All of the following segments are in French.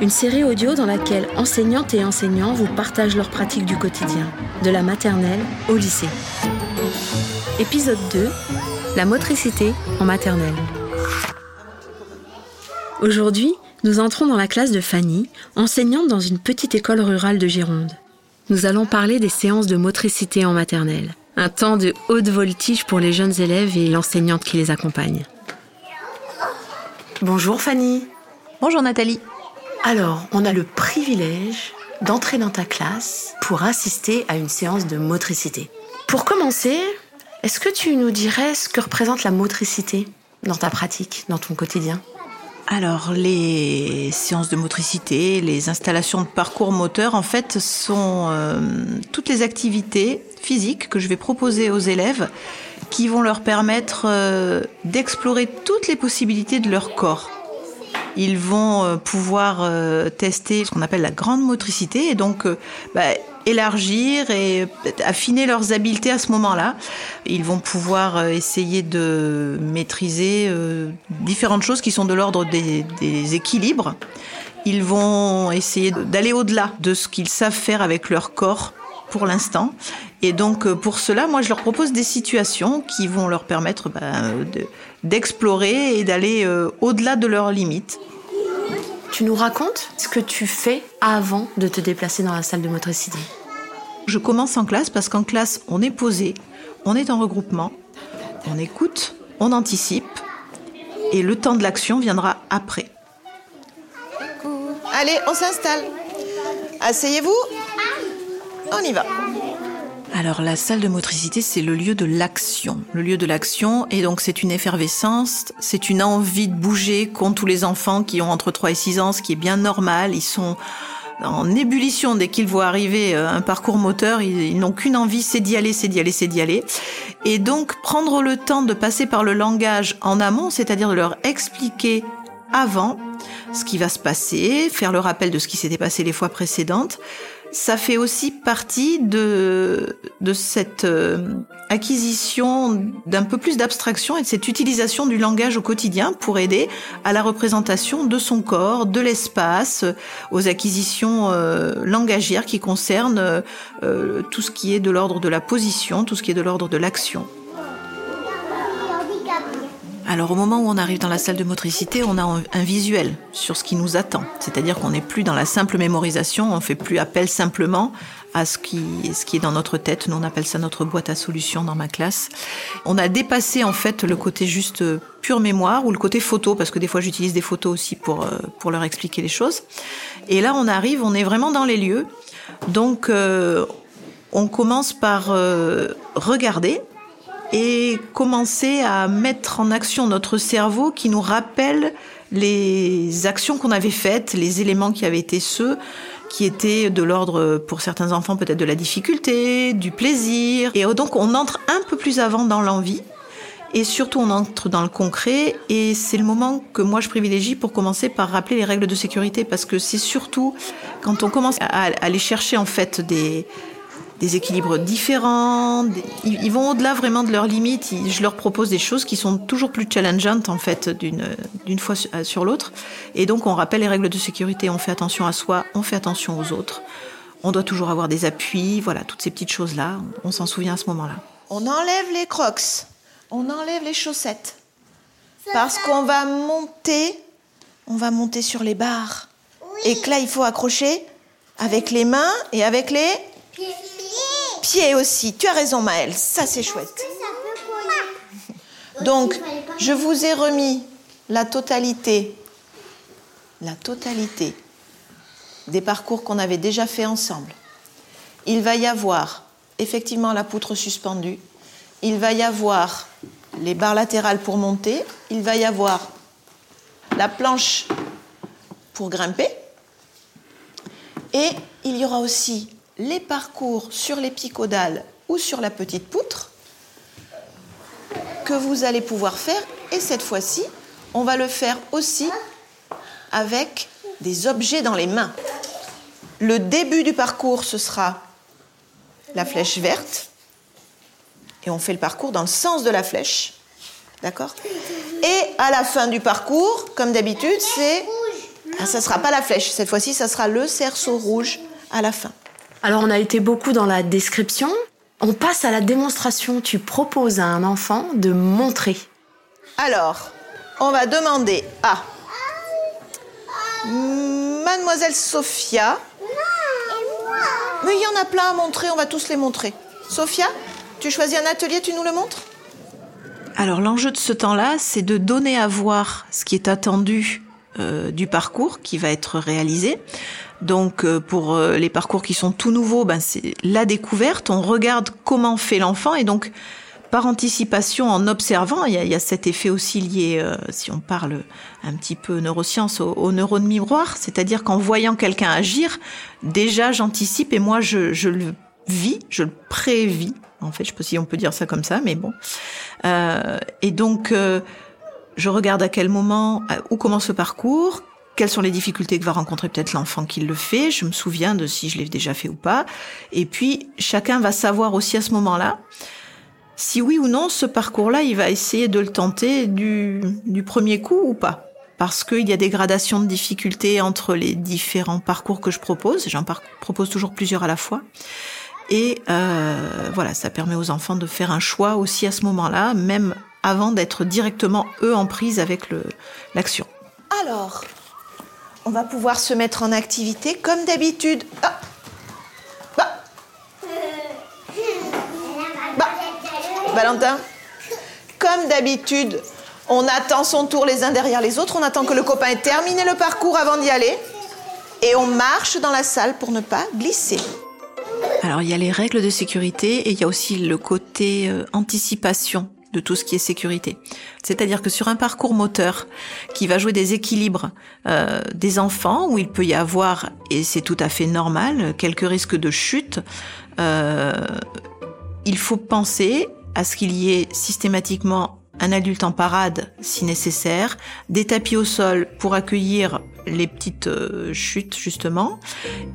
une série audio dans laquelle enseignantes et enseignants vous partagent leurs pratiques du quotidien, de la maternelle au lycée. Épisode 2, la motricité en maternelle. Aujourd'hui, nous entrons dans la classe de Fanny, enseignante dans une petite école rurale de Gironde. Nous allons parler des séances de motricité en maternelle, un temps de haute voltige pour les jeunes élèves et l'enseignante qui les accompagne. Bonjour Fanny. Bonjour Nathalie. Alors, on a le privilège d'entrer dans ta classe pour assister à une séance de motricité. Pour commencer, est-ce que tu nous dirais ce que représente la motricité dans ta pratique, dans ton quotidien? Alors, les séances de motricité, les installations de parcours moteur, en fait, sont euh, toutes les activités physiques que je vais proposer aux élèves qui vont leur permettre euh, d'explorer toutes les possibilités de leur corps. Ils vont euh, pouvoir tester ce qu'on appelle la grande motricité et donc bah, élargir et affiner leurs habiletés à ce moment-là. Ils vont pouvoir euh, essayer de maîtriser euh, différentes choses qui sont de l'ordre des, équilibres. Ils vont essayer d'aller au-delà de ce qu'ils savent faire avec leur corps pour l'instant. Et donc euh, pour cela, moi je leur propose des situations qui vont leur permettre ben, d'explorer et d'aller au-delà de leurs limites. Tu nous racontes ce que tu fais avant de te déplacer dans la salle de motricité Je commence en classe parce qu'en classe, on est posé, on est en regroupement, on écoute, on anticipe et le temps de l'action viendra après. Allez, on s'installe. Asseyez-vous. On y va. Alors la salle de motricité, c'est le lieu de l'action. Le lieu de l'action, et donc c'est une effervescence, c'est une envie de bouger qu'ont tous les enfants qui ont entre 3 et 6 ans, ce qui est bien normal. Ils sont en ébullition dès qu'ils voient arriver euh, un parcours moteur, ils, n'ont qu'une envie, c'est d'y aller, c'est d'y aller, c'est d'y aller. Et donc prendre le temps de passer par le langage en amont, c'est-à-dire de leur expliquer avant ce qui va se passer, faire le rappel de ce qui s'était passé les fois précédentes, ça fait aussi partie de, de cette euh, acquisition d'un peu plus d'abstraction et de cette utilisation du langage au quotidien pour aider à la représentation de son corps, de l'espace, aux acquisitions euh, langagières qui concernent euh, tout ce qui est de l'ordre de la position, tout ce qui est de l'ordre de l'action. Alors au moment où on arrive dans la salle de motricité, on a un visuel sur ce qui nous attend. C'est-à-dire qu'on n'est plus dans la simple mémorisation, on fait plus appel simplement à ce qui, ce qui est dans notre tête. Nous, on appelle ça notre boîte à solutions dans ma classe. On a dépassé en fait le côté juste pure mémoire ou le côté photo, parce que des fois j'utilise des photos aussi pour, euh, pour leur expliquer les choses. Et là, on arrive, on est vraiment dans les lieux. Donc, euh, on commence par euh, regarder et commencer à mettre en action notre cerveau qui nous rappelle les actions qu'on avait faites, les éléments qui avaient été ceux qui étaient de l'ordre, pour certains enfants, peut-être de la difficulté, du plaisir. Et donc, on entre un peu plus avant dans l'envie. Et surtout, on entre dans le concret. Et c'est le moment que moi, je privilégie pour commencer par rappeler les règles de sécurité. Parce que c'est surtout quand on commence à aller chercher, en fait, des, des équilibres différents. Ils, vont au-delà vraiment de leurs limites. je leur propose des choses qui sont toujours plus challengeantes en fait d'une d'une fois euh, sur l'autre. Et donc on rappelle les règles de sécurité. On fait attention à soi, on fait attention aux autres. On doit toujours avoir des appuis. Voilà, toutes ces petites choses là. On s'en souvient à ce moment-là. On enlève les crocs. On enlève les chaussettes. Parce qu'on va monter. On va monter sur les barres. Et que là, il faut accrocher avec les mains et avec les pieds aussi. Tu as raison, Maëlle. Ça, c'est chouette. Donc, je vous ai remis la totalité, la totalité des parcours qu'on avait déjà fait ensemble. Il va y avoir effectivement la poutre suspendue. Il va y avoir les barres latérales pour monter. Il va y avoir la planche pour grimper. Et il y aura aussi les parcours sur l'épicodale ou sur la petite poutre que vous allez pouvoir faire. Et cette fois-ci, on va le faire aussi avec des objets dans les mains. Le début du parcours, ce sera la flèche verte. Et on fait le parcours dans le sens de la flèche. D'accord? Et à la fin du parcours, comme d'habitude, c'est. Ah, ça ne sera pas la flèche. Cette fois-ci, ça sera le cerceau rouge à la fin. Alors, on a été beaucoup dans la description. On passe à la démonstration. Tu proposes à un enfant de montrer. Alors, on va demander à Mademoiselle Sophia. Mais il y en a plein à montrer, on va tous les montrer. Sophia, tu choisis un atelier, tu nous le montres? Alors l'enjeu de ce temps-là, c'est de donner à voir ce qui est attendu euh, du parcours qui va être réalisé. Donc euh, pour euh, les parcours qui sont tout nouveaux, ben, c'est la découverte, on regarde comment fait l'enfant et donc par anticipation, en observant, il y a, cet effet aussi lié, si on parle un petit peu neurosciences, aux, neurones miroirs, c'est-à-dire qu'en voyant quelqu'un agir, déjà j'anticipe et moi je, le vis, je le prévis. En fait, je sais pas si on peut dire ça comme ça, mais bon. Et donc, je regarde à quel moment, où commence ce parcours, quelles sont les difficultés que va rencontrer peut-être l'enfant qui le fait. Je me souviens de si je l'ai déjà fait ou pas. Et puis, chacun va savoir aussi à ce moment-là si oui ou non ce parcours-là, il va essayer de le tenter du, premier coup ou pas. Parce qu'il y a des gradations de difficultés entre les différents parcours que je propose. J'en propose toujours plusieurs à la fois. Et euh, voilà, ça permet aux enfants de faire un choix aussi à ce moment-là, même avant d'être directement eux en prise avec l'action. Alors, on va pouvoir se mettre en activité comme d'habitude. Ah. Valentin. Comme d'habitude, on attend son tour les uns derrière les autres, on attend que le copain ait terminé le parcours avant d'y aller, et on marche dans la salle pour ne pas glisser. Alors il y a les règles de sécurité et il y a aussi le côté euh, anticipation de tout ce qui est sécurité. C'est-à-dire que sur un parcours moteur qui va jouer des équilibres euh, des enfants, où il peut y avoir, et c'est tout à fait normal, quelques risques de chute, euh, il faut penser à ce qu'il y ait systématiquement un adulte en parade si nécessaire, des tapis au sol pour accueillir les petites euh, chutes justement.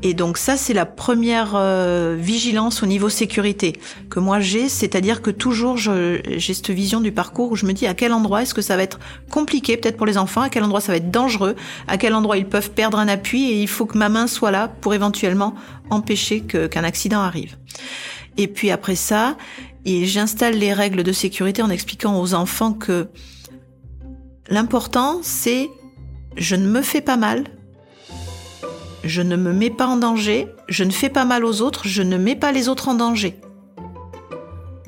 Et donc ça c'est la première euh, vigilance au niveau sécurité que moi j'ai, c'est-à-dire que toujours j'ai cette vision du parcours où je me dis à quel endroit est-ce que ça va être compliqué peut-être pour les enfants, à quel endroit ça va être dangereux, à quel endroit ils peuvent perdre un appui et il faut que ma main soit là pour éventuellement empêcher qu'un accident arrive. Et puis après ça, et j'installe les règles de sécurité en expliquant aux enfants que l'important c'est je ne me fais pas mal, je ne me mets pas en danger, je ne fais pas mal aux autres, je ne mets pas les autres en danger.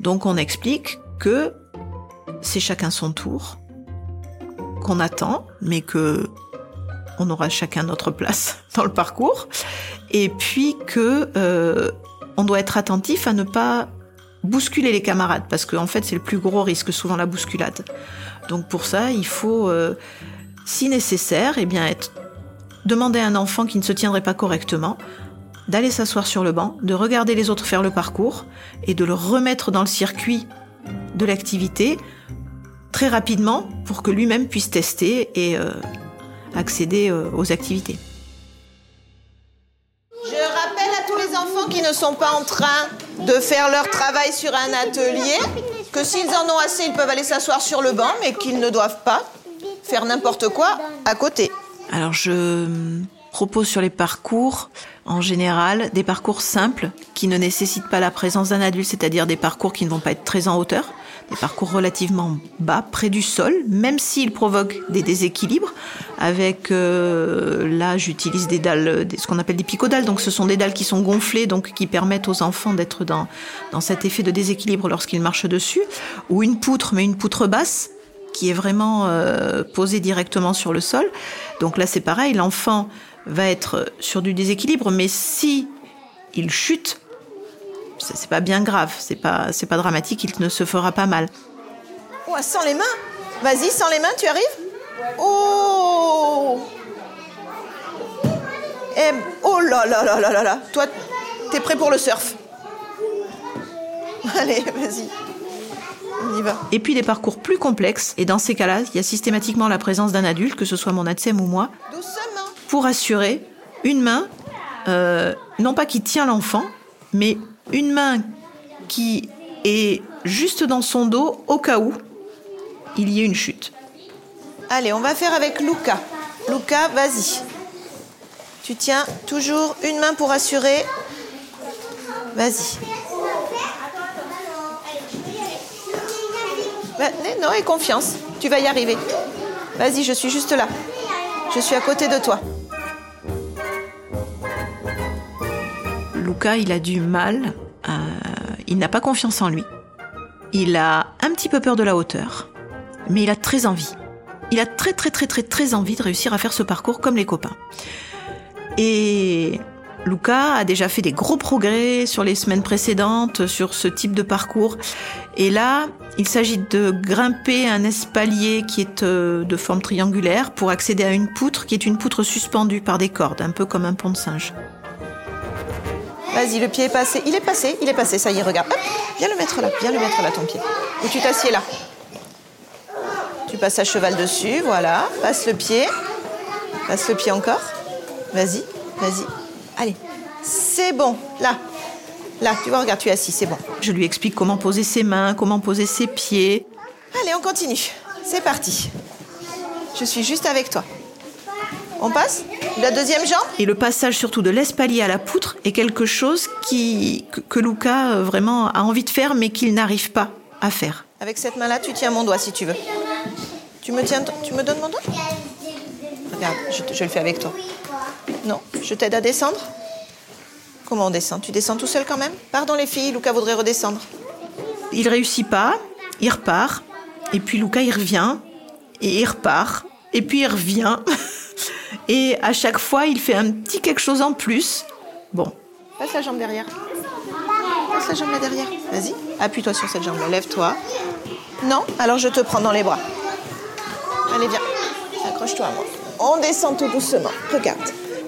Donc on explique que c'est chacun son tour, qu'on attend, mais que on aura chacun notre place dans le parcours, et puis que euh, on doit être attentif à ne pas bousculer les camarades, parce qu'en en fait c'est le plus gros risque, souvent la bousculade. Donc pour ça, il faut, euh, si nécessaire, eh bien demander à un enfant qui ne se tiendrait pas correctement d'aller s'asseoir sur le banc, de regarder les autres faire le parcours et de le remettre dans le circuit de l'activité très rapidement pour que lui-même puisse tester et euh, accéder euh, aux activités. Qui ne sont pas en train de faire leur travail sur un atelier, que s'ils en ont assez, ils peuvent aller s'asseoir sur le banc, mais qu'ils ne doivent pas faire n'importe quoi à côté. Alors je propose sur les parcours, en général, des parcours simples qui ne nécessitent pas la présence d'un adulte, c'est-à-dire des parcours qui ne vont pas être très en hauteur, des parcours relativement bas, près du sol, même s'ils provoquent des déséquilibres. Avec euh, là, j'utilise des dalles, ce qu'on appelle des picodales. Donc, ce sont des dalles qui sont gonflées, donc qui permettent aux enfants d'être dans dans cet effet de déséquilibre lorsqu'ils marchent dessus, ou une poutre, mais une poutre basse qui est vraiment euh, posée directement sur le sol. Donc là, c'est pareil, l'enfant va être sur du déséquilibre, mais si il chute, c'est pas bien grave, c'est pas, c'est pas dramatique, il ne se fera pas mal. Oh, sans les mains? Vas-y, sans les mains, tu arrives? Oh Eh, oh là là là là là là. Toi, t'es prêt pour le surf? Allez, vas-y. On y va. Et puis des parcours plus complexes, et dans ces cas-là, il y a systématiquement la présence d'un adulte, que ce soit mon ATSEM ou moi, pour assurer une main, euh, non pas qui tient l'enfant, mais une main qui est juste dans son dos au cas où il y ait une chute. Allez, on va faire avec Luca. Luca, vas-y. Tu tiens toujours une main pour assurer. Vas-y. Va- Non, aie confiance. Tu vas y arriver. Vas-y, je suis juste là. Je suis à côté de toi. Luca, il a du mal, euh, il n'a pas confiance en lui. Il a un petit peu peur de la hauteur, mais il a très envie. Il a très très très très très envie de réussir à faire ce parcours comme les copains. Et Luca a déjà fait des gros progrès sur les semaines précédentes sur ce type de parcours. Et là, il s'agit de grimper un espalier qui est euh, de forme triangulaire pour accéder à une poutre qui est une poutre suspendue par des cordes, un peu comme un pont de singe. Vas-y, le pied est passé. Il est passé, il est passé. Ça y est, regarde. Hop, viens le mettre là. Viens le mettre là, ton pied. Ou tu t'assieds là. Tu passes à cheval dessus, voilà. Passe le pied. Passe le pied encore. Vas-y, vas-y. Allez. C'est bon. Là. Là, tu vois, regarde, tu es assis, c'est bon. Je lui explique comment poser ses mains, comment poser ses pieds. Allez, on continue. C'est parti. Je suis juste avec toi. On passe La deuxième jambe Et le passage surtout de l'espalier à la poutre est quelque chose qui, que, que Luca euh, vraiment a envie de faire mais qu'il n'arrive pas à faire. Avec cette main-là, tu tiens mon doigt si tu veux. Tu me, tiens, tu me donnes mon doigt? Regarde, je, je le fais avec toi. Non, je t'aide à descendre Comment on descend? Tu descends tout seul quand même? Pardon les filles, Lucas voudrait redescendre. Il réussit pas, il repart, et puis Luca il revient, et il repart, et puis il revient. Et à chaque fois, il fait un petit quelque chose en plus. Bon, Passe la jambe derrière. Passe la jambe là derrière. Vas-y, appuie-toi sur cette jambe-là. Lève-toi. Non Alors je te prends dans les bras. Allez, viens. Accroche-toi à moi. On descend tout doucement. Regarde.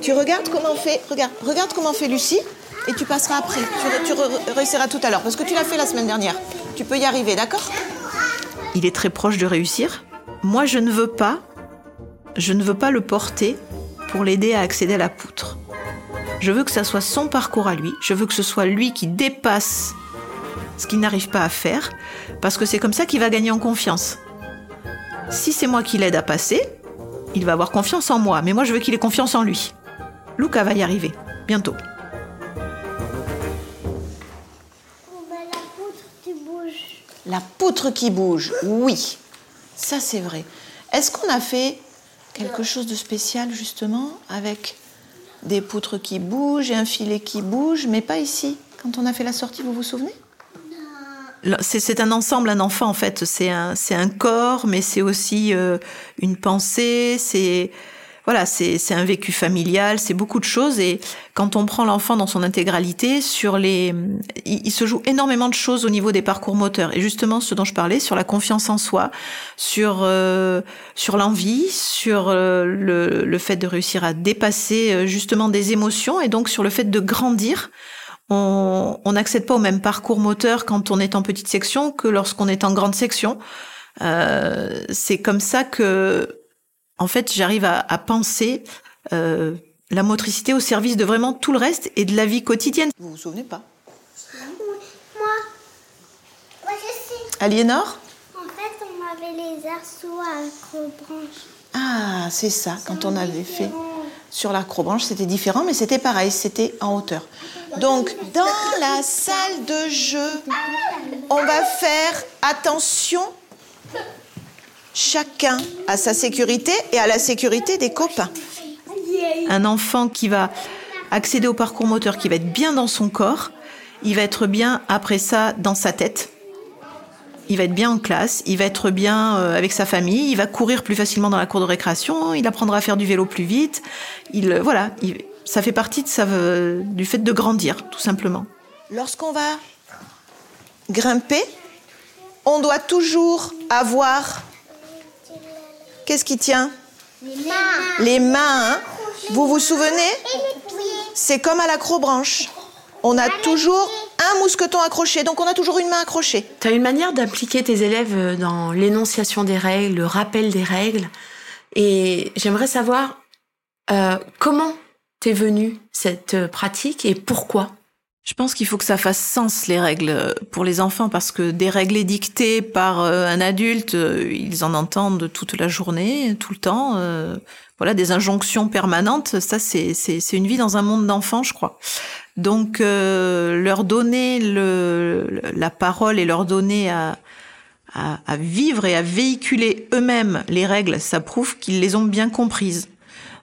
Tu regardes comment on fait. Regarde, regarde comment fait Lucie. Et tu passeras après. Tu, réussiras tout à l'heure. Parce que tu l'as fait la semaine dernière. Tu peux y arriver, d'accord? Il est très proche de réussir. Moi, je ne veux pas, je ne veux pas le porter pour l'aider à accéder à la poutre. Je veux que ça soit son parcours à lui. Je veux que ce soit lui qui dépasse ce qu'il n'arrive pas à faire, parce que c'est comme ça qu'il va gagner en confiance. Si c'est moi qui l'aide à passer, il va avoir confiance en moi, mais moi je veux qu'il ait confiance en lui. Luca va y arriver, bientôt. bah, la poutre, tu bouges. La poutre qui bouge, oui. Ça, c'est vrai. Est-ce qu'on a fait quelque chose de spécial, justement, avec des poutres qui bougent et un filet qui bouge, mais pas ici Quand on a fait la sortie, vous vous souvenez? C'est un ensemble, un enfant en fait. C'est un, un corps, mais c'est aussi euh, une pensée. C'est voilà, c'est un vécu familial. C'est beaucoup de choses. Et quand on prend l'enfant dans son intégralité, sur les, il, se joue énormément de choses au niveau des parcours moteurs. Et justement, ce dont je parlais, sur la confiance en soi, sur euh, sur l'envie, sur euh, le, le fait de réussir à dépasser euh, justement des émotions, et donc sur le fait de grandir on on n'accède pas au même parcours moteur quand on est en petite section que lorsqu'on est en grande section. Euh, c'est comme ça que, en fait, j'arrive à, à penser euh, la motricité au service de vraiment tout le reste et de la vie quotidienne. Vous vous souvenez pas? Moi, moi je sais. Aliénor? En fait, on avait les arceaux à accrobranche. Ah, c'est ça. Quand on avait fait sur l'acrobranche, c'était différent, mais c'était pareil, c'était en hauteur. Donc, dans la salle de jeu, on va faire attention chacun à sa sécurité et à la sécurité des copains. Un enfant qui va accéder au parcours moteur, qui va être bien dans son corps, il va être bien après ça dans sa tête. Il va être bien en classe, il va être bien euh, avec sa famille, il va courir plus facilement dans la cour de récréation, il apprendra à faire du vélo plus vite. Il euh, voilà, il- ça fait partie euh, du fait de grandir, tout simplement. Lorsqu'on va grimper, on doit toujours avoir. Qu'est-ce qui tient Les mains. Les mains. hein. Vous vous souvenez C'est comme à l'acrobranche. On a toujours un mousqueton accroché, donc on a toujours une main accrochée. Tu as une manière d'impliquer tes élèves euh, dans l'énonciation des règles, le rappel des règles. Et j'aimerais savoir euh, comment t'es venue cette euh, pratique et pourquoi? Je pense qu'il faut que ça fasse sens les règles pour les enfants parce que des règles édictées par un adulte, ils en entendent toute la journée, tout le temps. Voilà, des injonctions permanentes. Ça, c'est c'est une vie dans un monde d'enfants, je crois. Donc euh, leur donner le, la parole et leur donner à, à, vivre et à véhiculer eux-mêmes les règles, ça prouve qu'ils les ont bien comprises.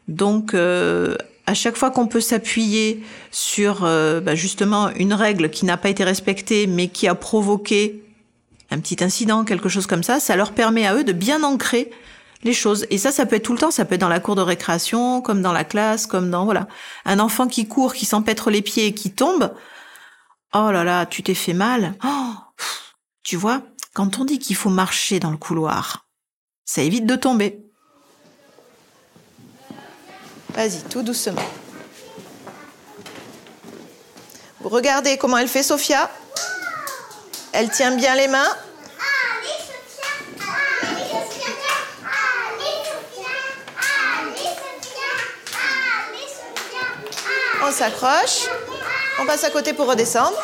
Donc euh, à chaque fois qu'on peut s'appuyer sur euh, bah, justement une règle qui n'a pas été respectée mais qui a provoqué un petit incident, quelque chose comme ça, ça leur permet à eux de bien ancrer les choses. Et ça, ça peut être tout le temps. Ça peut être dans la cour de récréation, comme dans la classe, comme dans voilà. Un enfant qui court, qui s'empêtre les pieds et qui tombe. Oh là là, tu t'es fait mal. Oh, tu vois, quand on dit qu'il faut marcher dans le couloir, ça évite de tomber. Vas-y, tout doucement. Vous regardez comment elle fait, Sophia? Elle tient bien les mains? on s'accroche. On passe à côté pour redescendre.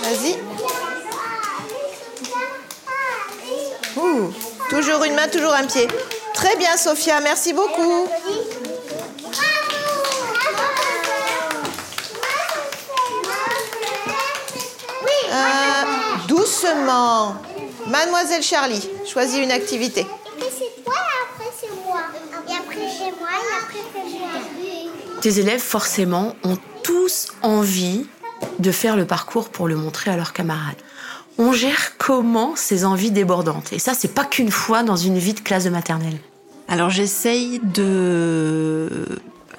Vas-y. toujours une main, toujours un pied. Très bien, Sophia. Merci beaucoup. Euh, doucement. Mademoiselle Charlie, choisis une activité. tes élèves, forcément, ont tous envie de faire le parcours pour le montrer à leurs camarades. On gère comment ces envies débordantes? Et ça, c'est pas qu'une fois dans une vie de classe de maternelle. Alors j'essaye de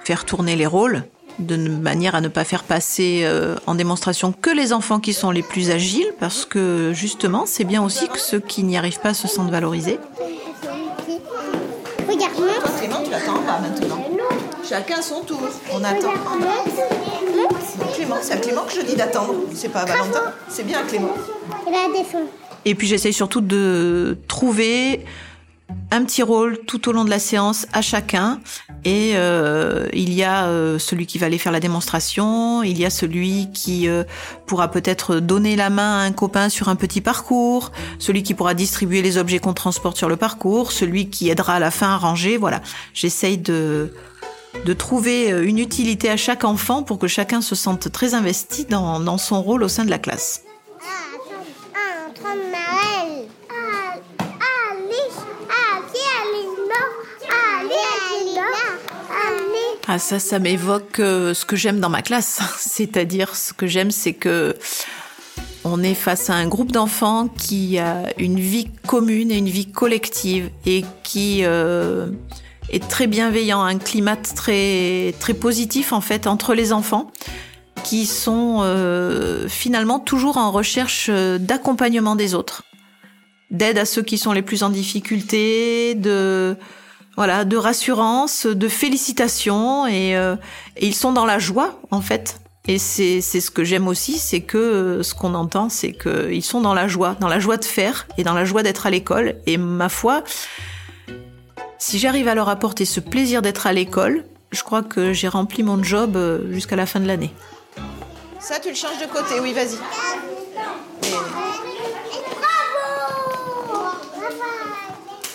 faire tourner les rôles de manière à ne pas faire passer euh, en démonstration que les enfants qui sont les plus agiles, parce que justement, c'est bien aussi que ceux qui n'y arrivent pas se sentent valorisés. Regarde-moi. Clément, tu attends pas maintenant. Chacun son tour. On attend. Clément, c'est à Clément que je dis d'attendre. C'est pas à Valentin. C'est bien Clément. Et puis j'essaye surtout de trouver un petit rôle tout au long de la séance à chacun. Et euh, il y a euh, celui qui va aller faire la démonstration, il y a celui qui euh, pourra peut-être donner la main à un copain sur un petit parcours, celui qui pourra distribuer les objets qu'on transporte sur le parcours, celui qui aidera à la fin à ranger. Voilà, j'essaye de de trouver une utilité à chaque enfant pour que chacun se sente très investi dans, dans son rôle au sein de la classe. Ah ça, ça m'évoque euh, ce que j'aime dans ma classe. C'est-à-dire, ce que j'aime, c'est que on est face à un groupe d'enfants qui a une vie commune et une vie collective et qui euh, est très bienveillant, un climat très très positif en fait entre les enfants qui sont euh, finalement toujours en recherche d'accompagnement des autres, d'aide à ceux qui sont les plus en difficulté, de voilà, de rassurance, de félicitations euh, et, ils sont dans la joie en fait. Et c'est ce que j'aime aussi, c'est que euh, ce qu'on entend, c'est qu'ils sont dans la joie, dans la joie de faire et dans la joie d'être à l'école. Et ma foi, si j'arrive à leur apporter ce plaisir d'être à l'école, je crois que j'ai rempli mon job euh, jusqu'à la fin de l'année. Ça, tu le changes de côté, oui, vas-y.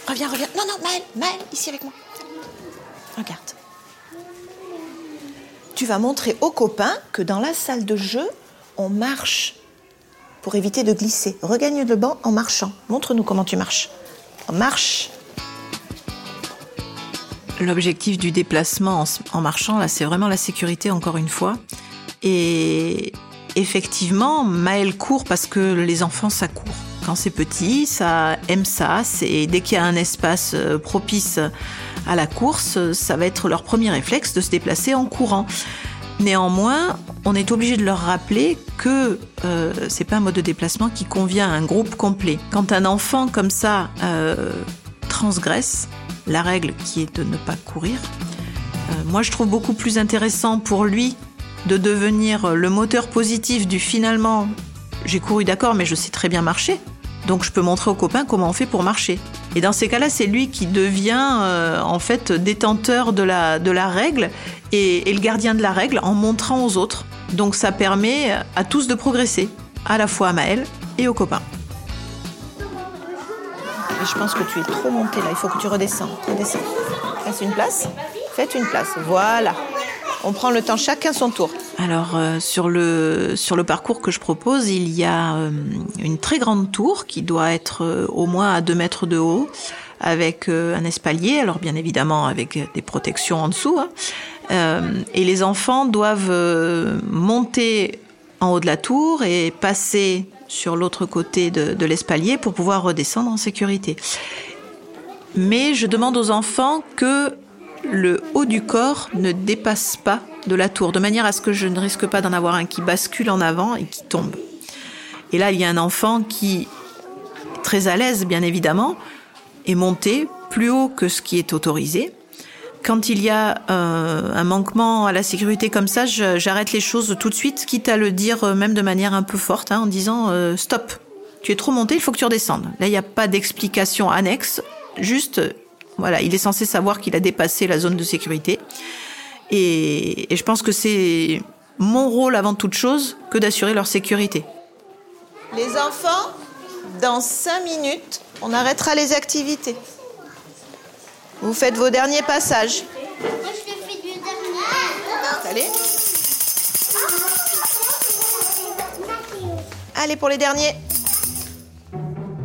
Reviens, reviens. Non, non, Maëlle, Maëlle, ici avec moi. Regarde. Tu vas montrer aux copains que dans la salle de jeu, on marche pour éviter de glisser. Regagne le banc en marchant. Montre-nous comment tu marches. On marche. L'objectif du déplacement en, marchant, là, c'est vraiment la sécurité, encore une fois. Et effectivement, Maëlle court parce que les enfants, ça court quand c'est petit, ça aime ça. C'est dès qu'il y a un espace euh, propice à la course, ça va être leur premier réflexe de se déplacer en courant. Néanmoins, on est obligé de leur rappeler que euh, c'est pas un mode de déplacement qui convient à un groupe complet. Quand un enfant comme ça euh, transgresse la règle qui est de ne pas courir, Euh, moi, je trouve beaucoup plus intéressant pour lui de devenir le moteur positif du finalement, j'ai couru d'accord, mais je sais très bien marcher. Donc je peux montrer aux copains comment on fait pour marcher. Et dans ces cas-là, c'est lui qui devient euh, en fait détenteur de la, règle et, le gardien de la règle en montrant aux autres. Donc ça permet à tous de progresser, à la fois à Maël et aux copains. Je pense que tu es trop monté là, il faut que tu redescends. Redescends. Faites une place. Faites une place. Voilà. On prend le temps chacun son tour. Alors euh, sur le sur le parcours que je propose, il y a euh, une très grande tour qui doit être euh, au moins à 2 mètres de haut, avec un espalier. Alors bien évidemment avec des protections en dessous. hein. Et les enfants doivent monter en haut de la tour et passer sur l'autre côté de l'espalier pour pouvoir redescendre en sécurité. Mais je demande aux enfants que le haut du corps ne dépasse pas de la tour, de manière à ce que je ne risque pas d'en avoir un qui bascule en avant et qui tombe. Et là, il y a un enfant qui, très à l'aise bien évidemment, est monté plus haut que ce qui est autorisé. Quand il y a euh, un manquement à la sécurité comme ça, j'arrête les choses tout de suite, quitte à le dire euh, même de manière un peu forte, hein, en disant euh, stop, tu es trop monté, il faut que tu redescendes. Là, il n'y a pas d'explication annexe, juste, voilà, il est censé savoir qu'il a dépassé la zone de sécurité. Et, et je pense que c'est mon rôle avant toute chose que d'assurer leur sécurité. Les enfants, dans 5 minutes, on arrêtera les activités. Vous faites vos derniers passages. Moi, je le fais du dernier. Allez. Allez pour les derniers.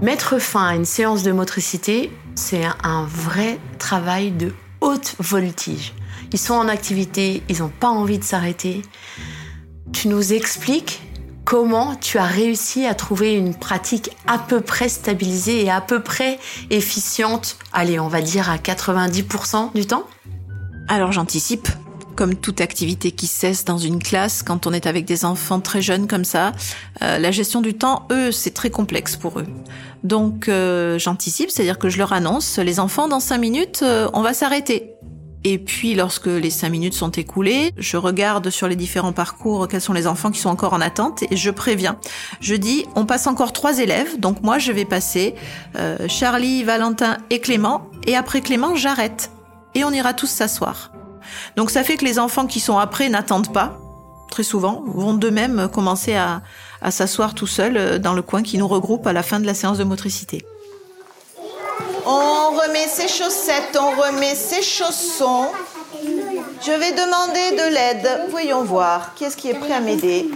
Mettre fin à une séance de motricité, c'est un- vrai travail de haute voltige. Ils sont en activité, ils n'ont pas envie de s'arrêter. Tu nous expliques comment tu as réussi à trouver une pratique à peu près stabilisée et à peu près efficiente, allez, on va dire à 90% du temps? Alors j'anticipe. Comme toute activité qui cesse dans une classe, quand on est avec des enfants très jeunes comme ça, euh, la gestion du temps, eux, c'est très complexe pour eux. Donc euh, j'anticipe, c'est-à-dire que je leur annonce, les enfants, dans cinq minutes, euh, on va s'arrêter. Et puis lorsque les cinq minutes sont écoulées, je regarde sur les différents parcours quels sont les enfants qui sont encore en attente et je préviens. Je dis, on passe encore trois élèves, donc moi je vais passer euh, Charlie, Valentin et Clément, et après Clément, j'arrête. Et on ira tous s'asseoir. Donc ça fait que les enfants qui sont après n'attendent pas, très souvent, vont d'eux-mêmes commencer à, s'asseoir tout seuls euh, dans le coin qui nous regroupe à la fin de la séance de motricité. On remet ses chaussettes, on remet ses chaussons. Je vais demander de l'aide. Voyons voir. Qui est-ce qui est prêt à m'aider?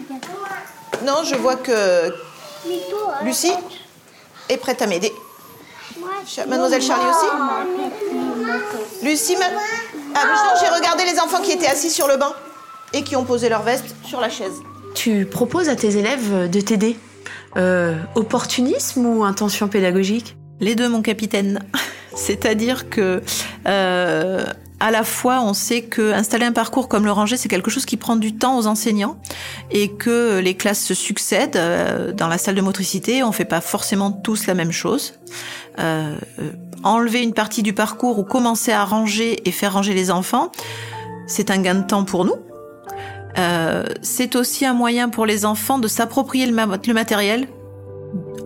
Non, je vois que Lucie est prête à m'aider. Mademoiselle Charlie aussi? Lucie, ma... ah, non, j'ai regardé les enfants qui étaient assis sur le banc et qui ont posé leur veste sur la chaise. Tu proposes à tes élèves de t'aider. Euh, opportunisme ou intention pédagogique? Les deux, mon capitaine. C'est-à-dire que euh, à la fois, on sait que installer un parcours comme le ranger, c'est quelque chose qui prend du temps aux enseignants et que les classes se succèdent euh, dans la salle de motricité. On fait pas forcément tous la même chose. Euh, euh, enlever une partie du parcours ou commencer à ranger et faire ranger les enfants, c'est un gain de temps pour nous. Euh, c'est aussi un moyen pour les enfants de s'approprier le, ma- le matériel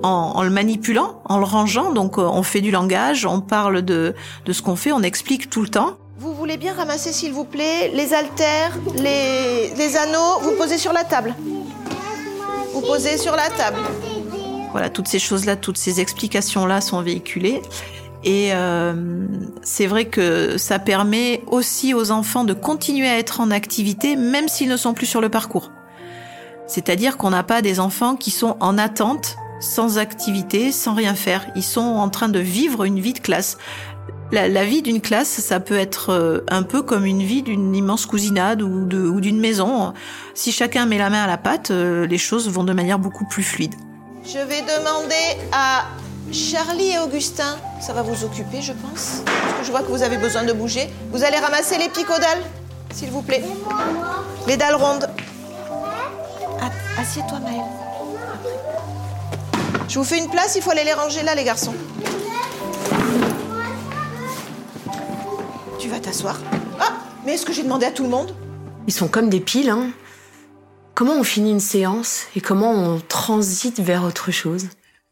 en, en le manipulant, en le rangeant. Donc euh, on fait du langage, on parle de, de ce qu'on fait, on explique tout le temps. Vous voulez bien ramasser, s'il vous plaît, les haltères, les, les anneaux Vous posez sur la table. Vous posez sur la table. Voilà, toutes ces choses-là, toutes ces explications-là sont véhiculées. Et euh, c'est vrai que ça permet aussi aux enfants de continuer à être en activité, même s'ils ne sont plus sur le parcours. C'est-à-dire qu'on n'a pas des enfants qui sont en attente, sans activité, sans rien faire. Ils sont en train de vivre une vie de classe. La, vie d'une classe, ça peut être euh, un peu comme une vie d'une immense cousinade ou ou d'une maison. Si chacun met la main à la pâte, euh, les choses vont de manière beaucoup plus fluide. Je vais demander à Charlie et Augustin. Ça va vous occuper, je pense. Parce que je vois que vous avez besoin de bouger. Vous allez ramasser les picots dalles, s'il vous plaît. Les dalles rondes. Ah, Assieds-toi, Maëlle. Je vous fais une place, il faut aller les ranger là, les garçons. Tu vas t'asseoir. Ah, Mais est-ce que j'ai demandé à tout le monde? Ils sont comme des piles, hein. Comment on finit une séance et comment on transite vers autre chose?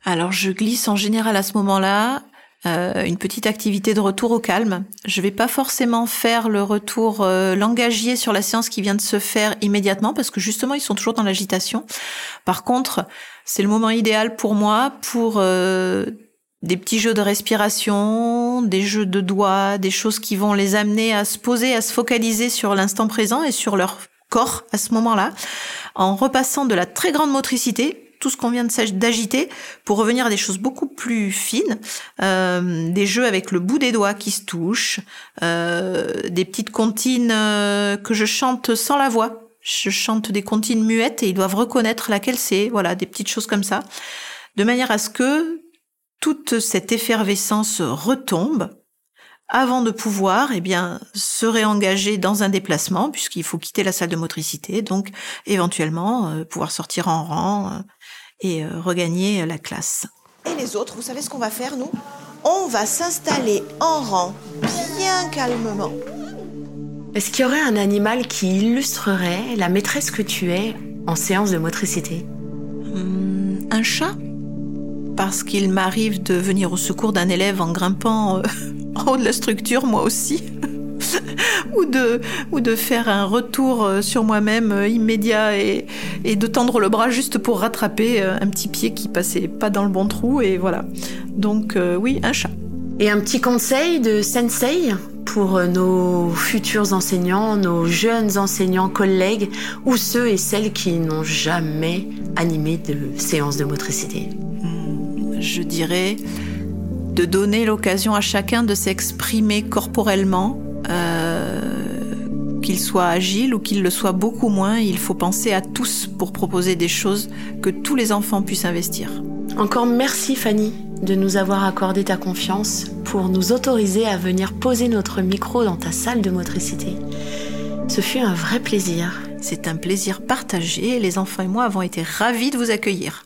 Alors je glisse en général à ce moment-là euh, une petite activité de retour au calme. Je vais pas forcément faire le retour euh, langagier sur la séance qui vient de se faire immédiatement parce que justement ils sont toujours dans l'agitation. Par contre, c'est le moment idéal pour moi pour euh, des petits jeux de respiration, des jeux de doigts, des choses qui vont les amener à se poser, à se focaliser sur l'instant présent et sur leur corps à ce moment-là, en repassant de la très grande motricité tout ce qu'on vient d'agiter pour revenir à des choses beaucoup plus fines, euh, des jeux avec le bout des doigts qui se touchent, euh, des petites comptines euh, que je chante sans la voix. Je chante des comptines muettes et ils doivent reconnaître laquelle c'est. Voilà, des petites choses comme ça, de manière à ce que toute cette effervescence retombe avant de pouvoir eh bien se réengager dans un déplacement puisqu'il faut quitter la salle de motricité donc éventuellement euh, pouvoir sortir en rang euh, et euh, regagner la classe. Et les autres, vous savez ce qu'on va faire nous? On va s'installer en rang bien calmement. Est-ce qu'il y aurait un animal qui illustrerait la maîtresse que tu es en séance de motricité? Hum, Un chat? Parce qu'il m'arrive de venir au secours d'un élève en grimpant en haut de la structure, moi aussi. ou, de, ou de faire un retour euh, sur moi-même euh, immédiat et, et, de tendre le bras juste pour rattraper euh, un petit pied qui passait pas dans le bon trou et voilà. Donc oui, un chat. Et un petit conseil de sensei pour nos futurs enseignants, nos jeunes enseignants, collègues ou ceux et celles qui n'ont jamais animé de séance de motricité? Hmm, Je dirais de donner l'occasion à chacun de s'exprimer corporellement, qu'il soit agile ou qu'il le soit beaucoup moins. Il faut penser à tous pour proposer des choses que tous les enfants puissent investir. Encore merci Fanny de nous avoir accordé ta confiance pour nous autoriser à venir poser notre micro dans ta salle de motricité. Ce fut un vrai plaisir. C'est un plaisir partagé. Les enfants et moi avons été ravis de vous accueillir.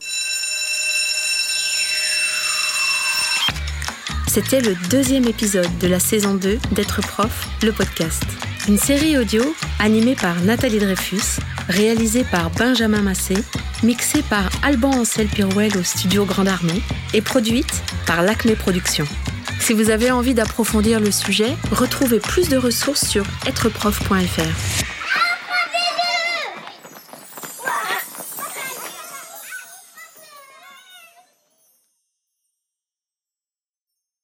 C'était le deuxième épisode de la saison 2 d'être prof, le podcast. Une série audio animée par Nathalie Dreyfus, réalisée par Benjamin Massé, mixée par Alban Ancel Pirouel au studio Grande Armée et produite par l'Acme Productions. Si vous avez envie d'approfondir le sujet, retrouvez plus de ressources sur êtreprof.fr.